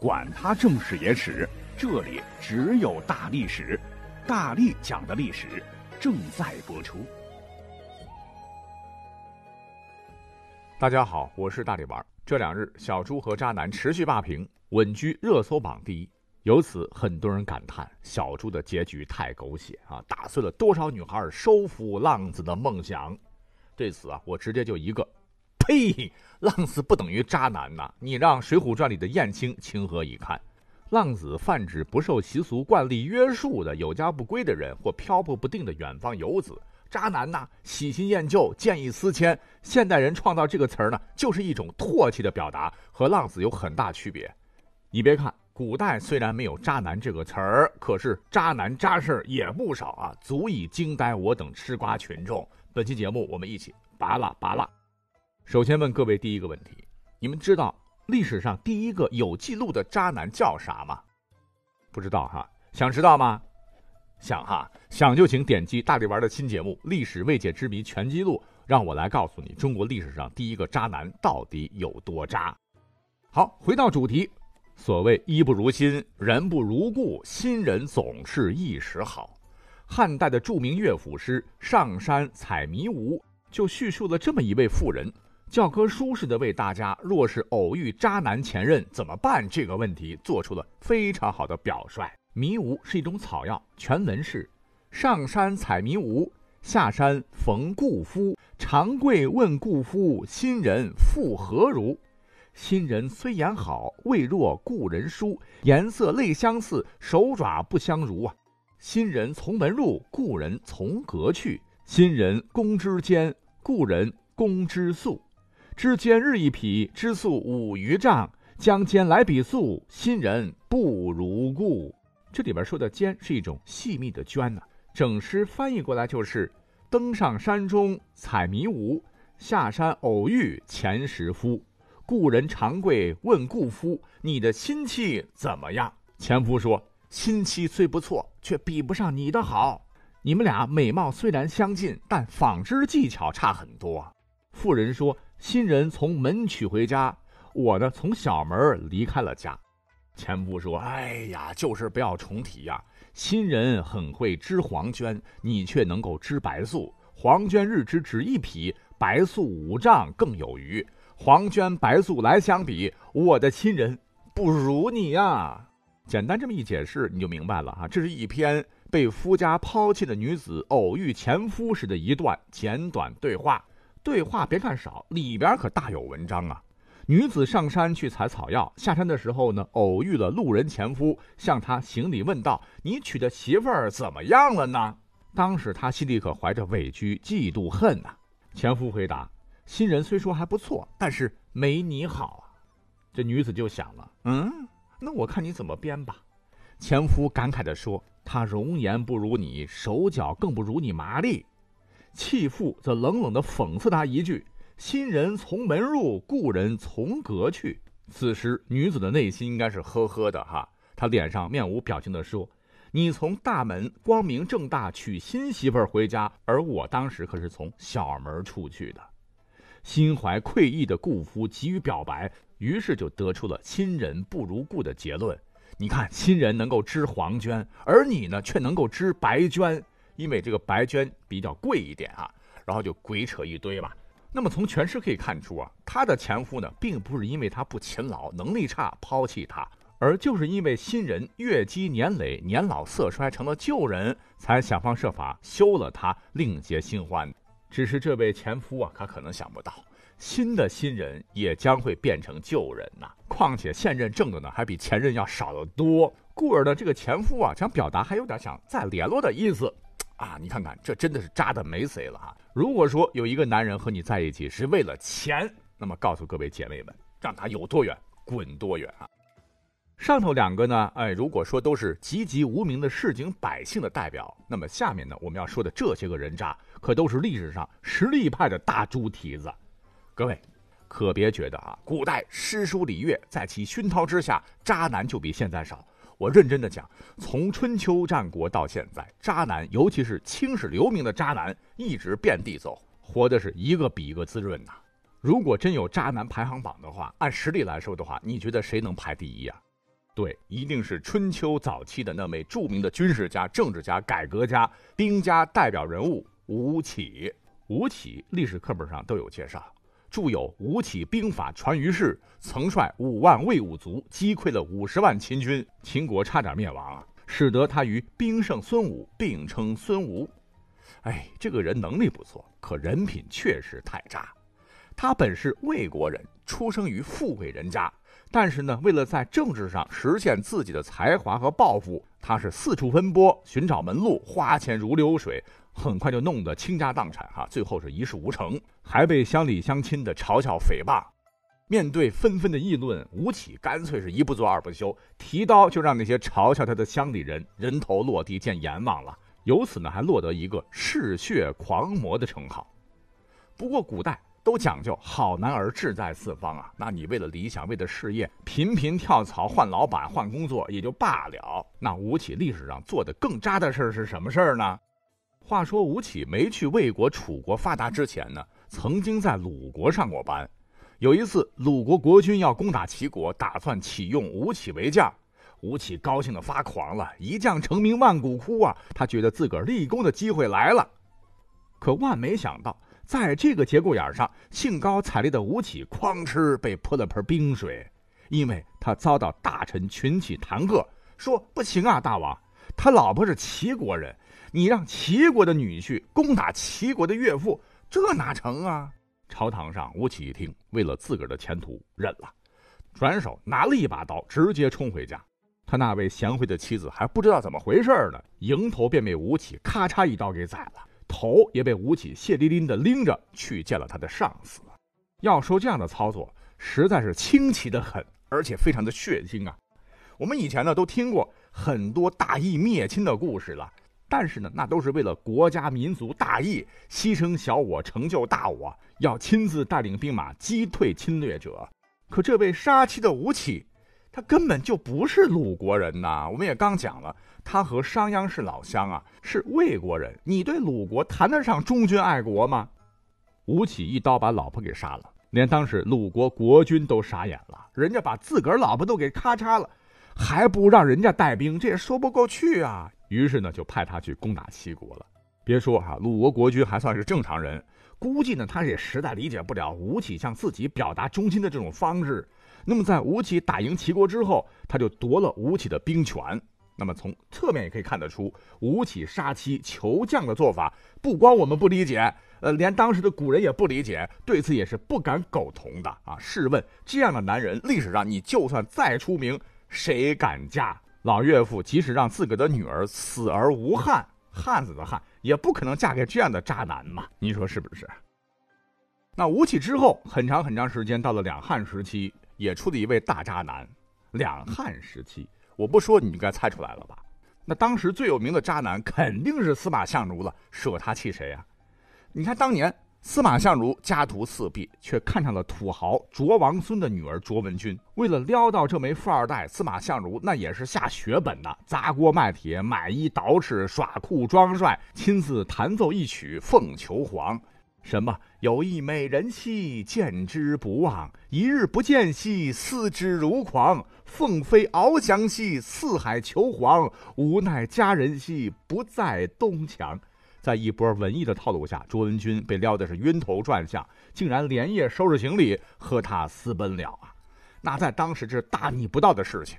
管他正史野史，这里只有大历史，大力讲的历史正在播出。大家好，我是大力丸。这两日，小猪和渣男持续霸屏，稳居热搜榜第一。由此，很多人感叹小猪的结局太狗血啊，打碎了多少女孩收服浪子的梦想。对此啊，我直接就一个。呸！浪子不等于渣男呐！你让《水浒传》里的燕青情何以堪？浪子泛指不受习俗惯例约束的有家不归的人，或漂泊不定的远方游子。渣男呐，喜新厌旧，见异思迁。现代人创造这个词儿呢，就是一种唾弃的表达，和浪子有很大区别。你别看古代虽然没有“渣男”这个词儿，可是渣男渣事儿也不少啊，足以惊呆我等吃瓜群众。本期节目，我们一起拔拉拔拉。首先问各位第一个问题：你们知道历史上第一个有记录的渣男叫啥吗？不知道哈？想知道吗？想哈？想就请点击大力丸的新节目《历史未解之谜全记录》，让我来告诉你中国历史上第一个渣男到底有多渣。好，回到主题，所谓衣不如新，人不如故，新人总是一时好。汉代的著名乐府诗《上山采迷芜》就叙述了这么一位妇人。教科书似的为大家，若是偶遇渣男前任怎么办这个问题做出了非常好的表率。迷芜是一种草药，全文是：上山采迷芜，下山逢故夫。长跪问故夫，新人复何如？新人虽言好，未若故人书。颜色类相似，手爪不相如啊。新人从门入，故人从阁去。新人宫之坚，故人宫之宿。之间日一匹，之速五余丈。将肩来比速，新人不如故。这里边说的“肩”是一种细密的绢呢。整诗翻译过来就是：登上山中采迷芜，下山偶遇前时夫。故人长跪问故夫：“你的新妻怎么样？”前夫说：“新妻虽不错，却比不上你的好。你们俩美貌虽然相近，但纺织技巧差很多。”妇人说。新人从门娶回家，我呢从小门离开了家。前夫说：“哎呀，就是不要重提呀。新人很会织黄绢，你却能够织白素。黄绢日织只一匹，白素五丈更有余。黄绢白素来相比，我的亲人不如你呀。”简单这么一解释，你就明白了啊。这是一篇被夫家抛弃的女子偶遇前夫时的一段简短对话。对话别看少，里边可大有文章啊！女子上山去采草药，下山的时候呢，偶遇了路人前夫，向他行礼问道：“你娶的媳妇儿怎么样了呢？”当时他心里可怀着委屈、嫉妒、恨呐。前夫回答：“新人虽说还不错，但是没你好啊。”这女子就想了：“嗯，那我看你怎么编吧。”前夫感慨地说：“她容颜不如你，手脚更不如你麻利。”弃妇则冷冷地讽刺他一句：“新人从门入，故人从阁去。”此时女子的内心应该是呵呵的哈，她脸上面无表情地说：“你从大门光明正大娶新媳妇回家，而我当时可是从小门出去的。”心怀愧意的顾夫急于表白，于是就得出了“亲人不如故”的结论。你看，亲人能够织黄绢，而你呢，却能够织白绢。因为这个白绢比较贵一点啊，然后就鬼扯一堆吧。那么从全诗可以看出啊，她的前夫呢，并不是因为她不勤劳、能力差抛弃她，而就是因为新人月积年累、年老色衰成了旧人，才想方设法休了她，另结新欢。只是这位前夫啊，他可能想不到，新的新人也将会变成旧人呐。况且现任挣的呢，还比前任要少得多。故而呢，这个前夫啊，想表达还有点想再联络的意思。啊，你看看，这真的是渣的没谁了哈！如果说有一个男人和你在一起是为了钱，那么告诉各位姐妹们，让他有多远滚多远啊！上头两个呢，哎，如果说都是籍籍无名的市井百姓的代表，那么下面呢，我们要说的这些个人渣，可都是历史上实力派的大猪蹄子。各位，可别觉得啊，古代诗书礼乐在其熏陶之下，渣男就比现在少。我认真的讲，从春秋战国到现在，渣男，尤其是青史留名的渣男，一直遍地走，活的是一个比一个滋润呐。如果真有渣男排行榜的话，按实力来说的话，你觉得谁能排第一呀？对，一定是春秋早期的那位著名的军事家、政治家、改革家、兵家代表人物吴起。吴起历史课本上都有介绍，著有《吴起兵法传于世》，曾率五万魏武卒击溃了五十万秦军，秦国差点灭亡啊，使得他与兵圣孙武并称孙吴。哎，这个人能力不错，可人品确实太渣。他本是魏国人，出生于富贵人家。但是呢，为了在政治上实现自己的才华和抱负，他是四处奔波，寻找门路，花钱如流水，很快就弄得倾家荡产，哈，最后是一事无成，还被乡里乡亲的嘲笑诽谤。面对纷纷的议论，吴起干脆是一不做二不休，提刀就让那些嘲笑他的乡里人人头落地见阎王了。由此呢，还落得一个嗜血狂魔的称号。不过古代。都讲究好男儿志在四方啊，那你为了理想，为了事业，频频跳槽换老板换工作也就罢了。那吴起历史上做的更渣的事儿是什么事儿呢？话说吴起没去魏国、楚国发达之前呢，曾经在鲁国上过班。有一次，鲁国国君要攻打齐国，打算启用吴起为将，吴起高兴的发狂了，一将成名万骨枯啊，他觉得自个儿立功的机会来了。可万没想到。在这个节骨眼上，兴高采烈的吴起哐哧被泼了盆冰水，因为他遭到大臣群起弹劾，说：“不行啊，大王，他老婆是齐国人，你让齐国的女婿攻打齐国的岳父，这哪成啊？”朝堂上，吴起一听，为了自个儿的前途，忍了，转手拿了一把刀，直接冲回家。他那位贤惠的妻子还不知道怎么回事呢，迎头便被吴起咔嚓一刀给宰了。头也被吴起血淋淋的拎着去见了他的上司。要说这样的操作实在是清奇的很，而且非常的血腥啊！我们以前呢都听过很多大义灭亲的故事了，但是呢那都是为了国家民族大义，牺牲小我成就大我，要亲自带领兵马击退侵略者。可这位杀妻的吴起。他根本就不是鲁国人呐！我们也刚讲了，他和商鞅是老乡啊，是魏国人。你对鲁国谈得上忠君爱国吗？吴起一刀把老婆给杀了，连当时鲁国国君都傻眼了。人家把自个儿老婆都给咔嚓了，还不让人家带兵，这也说不过去啊。于是呢，就派他去攻打齐国了。别说哈，鲁国国君还算是正常人，估计呢，他也实在理解不了吴起向自己表达忠心的这种方式。那么，在吴起打赢齐国之后，他就夺了吴起的兵权。那么，从侧面也可以看得出，吴起杀妻求将的做法，不光我们不理解，呃，连当时的古人也不理解，对此也是不敢苟同的啊！试问，这样的男人，历史上你就算再出名，谁敢嫁？老岳父即使让自个的女儿死而无憾，汉子的汉，也不可能嫁给这样的渣男嘛？你说是不是？那吴起之后，很长很长时间，到了两汉时期。也出了一位大渣男，两汉时期，我不说你应该猜出来了吧？那当时最有名的渣男肯定是司马相如了，舍他弃谁呀？你看当年司马相如家徒四壁，却看上了土豪卓王孙的女儿卓文君。为了撩到这枚富二代，司马相如那也是下血本的，砸锅卖铁，买衣捯饬，耍酷装帅，亲自弹奏一曲凤求凰。什么？有一美人兮，见之不忘；一日不见兮，思之如狂。凤飞翱翔兮，四海求凰。无奈佳人兮，不在东墙。在一波文艺的套路下，卓文君被撩的是晕头转向，竟然连夜收拾行李和他私奔了啊！那在当时这是大逆不道的事情。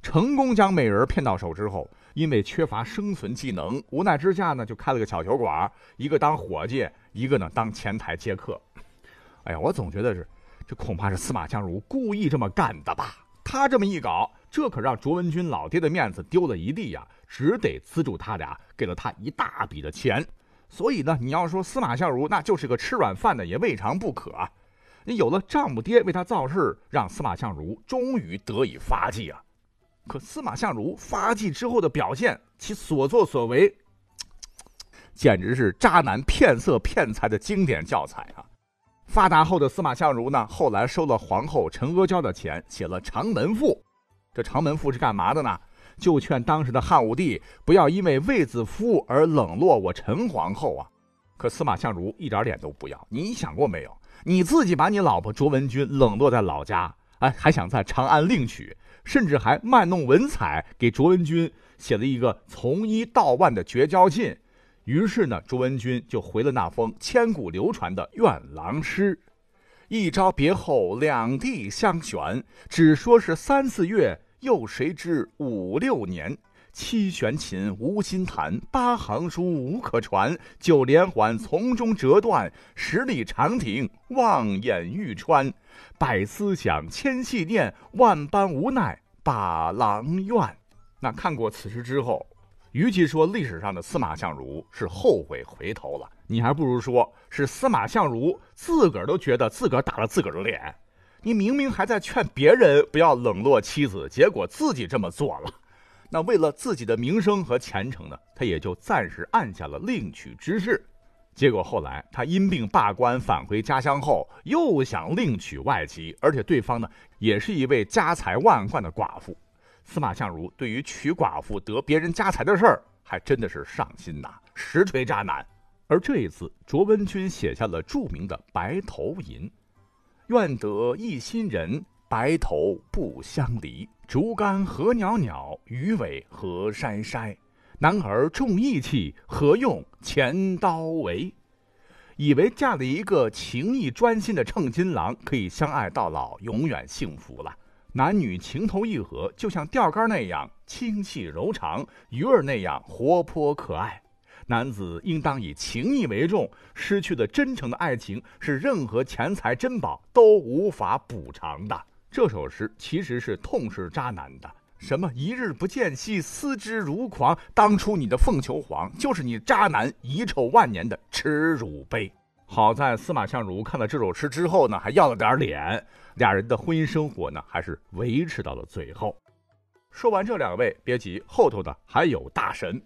成功将美人骗到手之后。因为缺乏生存技能，无奈之下呢，就开了个小酒馆，一个当伙计，一个呢当前台接客。哎呀，我总觉得是，这恐怕是司马相如故意这么干的吧？他这么一搞，这可让卓文君老爹的面子丢了一地呀，只得资助他俩，给了他一大笔的钱。所以呢，你要说司马相如那就是个吃软饭的，也未尝不可啊。你有了丈母爹为他造势，让司马相如终于得以发迹啊。可司马相如发迹之后的表现，其所作所为，简直是渣男骗色骗财的经典教材啊！发达后的司马相如呢，后来收了皇后陈阿娇的钱，写了《长门赋》。这《长门赋》是干嘛的呢？就劝当时的汉武帝不要因为卫子夫而冷落我陈皇后啊！可司马相如一点脸都不要。你想过没有？你自己把你老婆卓文君冷落在老家，哎，还想在长安另娶？甚至还卖弄文采，给卓文君写了一个从一到万的绝交信。于是呢，卓文君就回了那封千古流传的愿郎诗：“一朝别后两地相悬，只说是三四月，又谁知五六年。七弦琴无心弹，八行书无可传。九连环从中折断，十里长亭望眼欲穿。百思想，千系念，万般无奈把郎怨。”那看过此诗之后。与其说历史上的司马相如是后悔回头了，你还不如说是司马相如自个儿都觉得自个儿打了自个儿的脸。你明明还在劝别人不要冷落妻子，结果自己这么做了。那为了自己的名声和前程呢，他也就暂时按下了另娶之事。结果后来他因病罢官，返回家乡后又想另娶外妻，而且对方呢也是一位家财万贯的寡妇。司马相如对于娶寡妇得别人家财的事儿，还真的是上心呐，实锤渣男。而这一次，卓文君写下了著名的《白头吟》：“愿得一心人，白头不相离。竹竿何袅袅，鱼尾何筛筛。男儿重义气，何用钱刀为？”以为嫁了一个情义专心的称金郎，可以相爱到老，永远幸福了。男女情投意合，就像钓竿那样轻细柔长，鱼儿那样活泼可爱。男子应当以情义为重，失去的真诚的爱情，是任何钱财珍宝都无法补偿的。这首诗其实是痛斥渣男的。什么一日不见兮，思之如狂。当初你的凤求凰，就是你渣男遗臭万年的耻辱碑。好在司马相如看了这首诗之后呢，还要了点脸。俩人的婚姻生活呢，还是维持到了最后。说完这两位，别急，后头呢还有大神。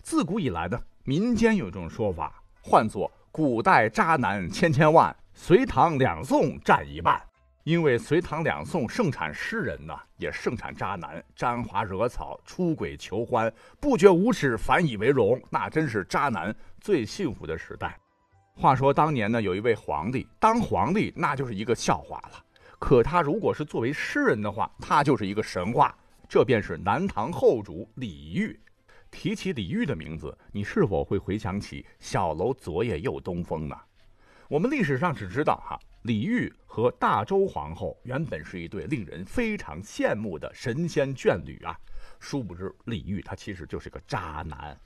自古以来呢，民间有一种说法，唤作“古代渣男千千万，隋唐两宋占一半”。因为隋唐两宋盛产诗人呢，也盛产渣男，沾花惹草、出轨求欢、不觉无耻、反以为荣，那真是渣男最幸福的时代。话说当年呢，有一位皇帝，当皇帝那就是一个笑话了。可他如果是作为诗人的话，他就是一个神话。这便是南唐后主李煜。提起李煜的名字，你是否会回想起“小楼昨夜又东风”呢？我们历史上只知道哈，李煜和大周皇后原本是一对令人非常羡慕的神仙眷侣啊。殊不知李煜他其实就是个渣男。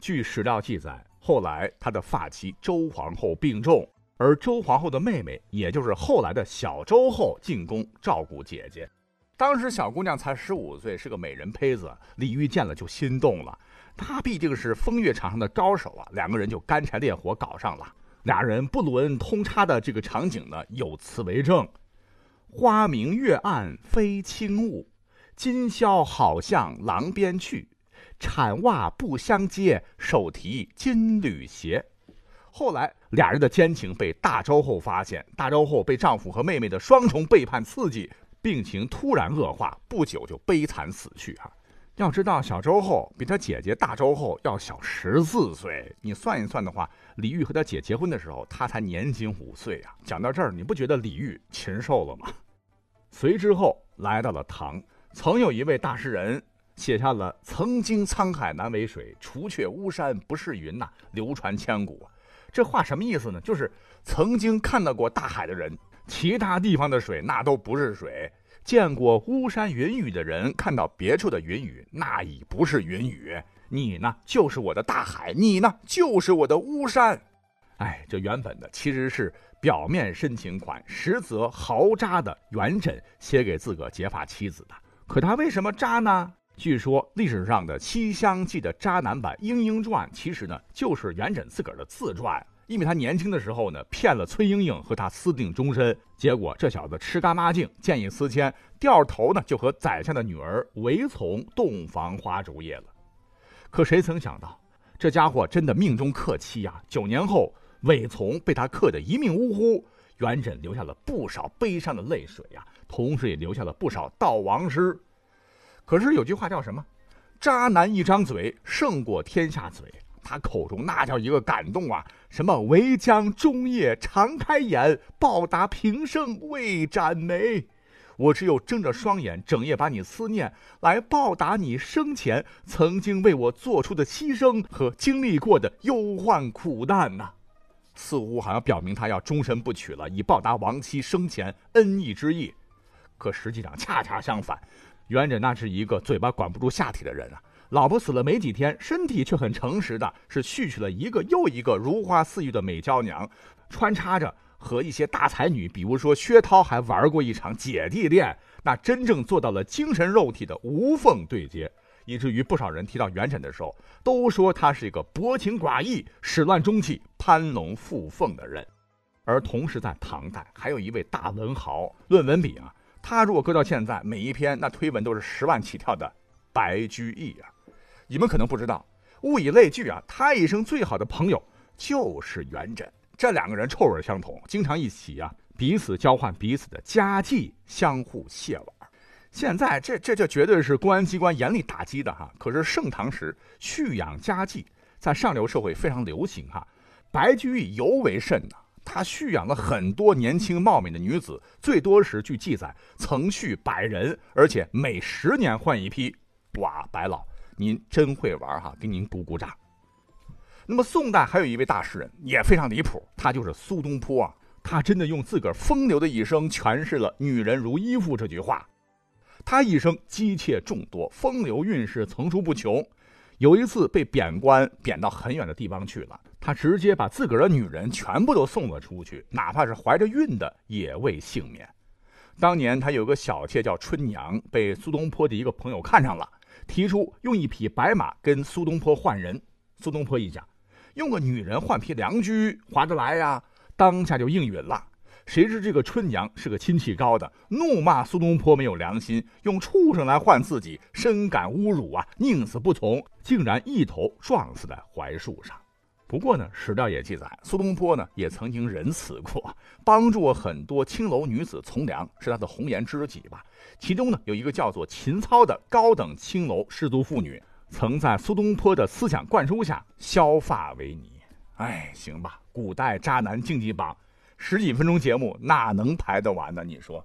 据史料记载，后来他的发妻周皇后病重。而周皇后的妹妹，也就是后来的小周后进宫照顾姐姐。当时小姑娘才十五岁，是个美人胚子。李煜见了就心动了，他毕竟是风月场上的高手啊，两个人就干柴烈火搞上了。俩人不伦通差的这个场景呢，有词为证：“花明月暗非轻物，今宵好向廊边去。铲袜不相接，手提金缕鞋。”后来，俩人的奸情被大周后发现，大周后被丈夫和妹妹的双重背叛刺激，病情突然恶化，不久就悲惨死去。啊，要知道小周后比他姐姐大周后要小十四岁，你算一算的话，李煜和他姐结婚的时候，他才年仅五岁啊。讲到这儿，你不觉得李煜禽兽了吗？随之后来到了唐，曾有一位大诗人写下了“曾经沧海难为水，除却巫山不是云”呐，流传千古。这话什么意思呢？就是曾经看到过大海的人，其他地方的水那都不是水；见过巫山云雨的人，看到别处的云雨那已不是云雨。你呢，就是我的大海；你呢，就是我的巫山。哎，这原本的其实是表面深情款，实则豪渣的元稹写给自个结发妻子的。可他为什么渣呢？据说历史上的《西厢记》的渣男版《莺莺传》，其实呢就是元稹自个儿的自传。因为他年轻的时候呢，骗了崔莺莺和他私定终身，结果这小子吃干抹净，见异思迁，掉头呢就和宰相的女儿韦从洞房花烛夜了。可谁曾想到，这家伙真的命中克妻呀！九年后，韦从被他克得一命呜呼，元稹留下了不少悲伤的泪水呀，同时也留下了不少悼亡诗。可是有句话叫什么？渣男一张嘴胜过天下嘴。他口中那叫一个感动啊！什么唯将终夜常开眼，报答平生未展眉。我只有睁着双眼，整夜把你思念，来报答你生前曾经为我做出的牺牲和经历过的忧患苦难呐。似乎好像表明他要终身不娶了，以报答亡妻生前恩义之意。可实际上恰恰相反，元稹那是一个嘴巴管不住下体的人啊。老婆死了没几天，身体却很诚实的，是续娶了一个又一个如花似玉的美娇娘，穿插着和一些大才女，比如说薛涛，还玩过一场姐弟恋，那真正做到了精神肉体的无缝对接，以至于不少人提到元稹的时候，都说他是一个薄情寡义、始乱终弃、攀龙附凤的人。而同时在唐代，还有一位大文豪，论文笔啊，他如果搁到现在，每一篇那推文都是十万起跳的白居易啊。你们可能不知道，物以类聚啊，他一生最好的朋友就是元稹。这两个人臭味相同，经常一起啊，彼此交换彼此的家计，相互卸碗。现在这这这绝对是公安机关严厉打击的哈。可是盛唐时蓄养家计在上流社会非常流行哈，白居易尤为甚呐。他蓄养了很多年轻貌美的女子，最多时据记载曾蓄百人，而且每十年换一批。哇，白老。您真会玩哈，给您鼓鼓掌。那么宋代还有一位大诗人也非常离谱，他就是苏东坡啊。他真的用自个儿风流的一生诠释了“女人如衣服”这句话。他一生姬妾众多，风流韵事层出不穷。有一次被贬官，贬到很远的地方去了，他直接把自个儿的女人全部都送了出去，哪怕是怀着孕的也未幸免。当年他有个小妾叫春娘，被苏东坡的一个朋友看上了。提出用一匹白马跟苏东坡换人，苏东坡一想，用个女人换匹良驹划得来呀，当下就应允了。谁知这个春娘是个亲戚高的，怒骂苏东坡没有良心，用畜生来换自己，深感侮辱啊，宁死不从，竟然一头撞死在槐树上。不过呢，史料也记载，苏东坡呢也曾经仁慈过，帮助很多青楼女子从良，是他的红颜知己吧。其中呢有一个叫做秦操的高等青楼士族妇女，曾在苏东坡的思想灌输下削发为尼。哎，行吧，古代渣男竞技榜十几分钟节目哪能排得完呢？你说？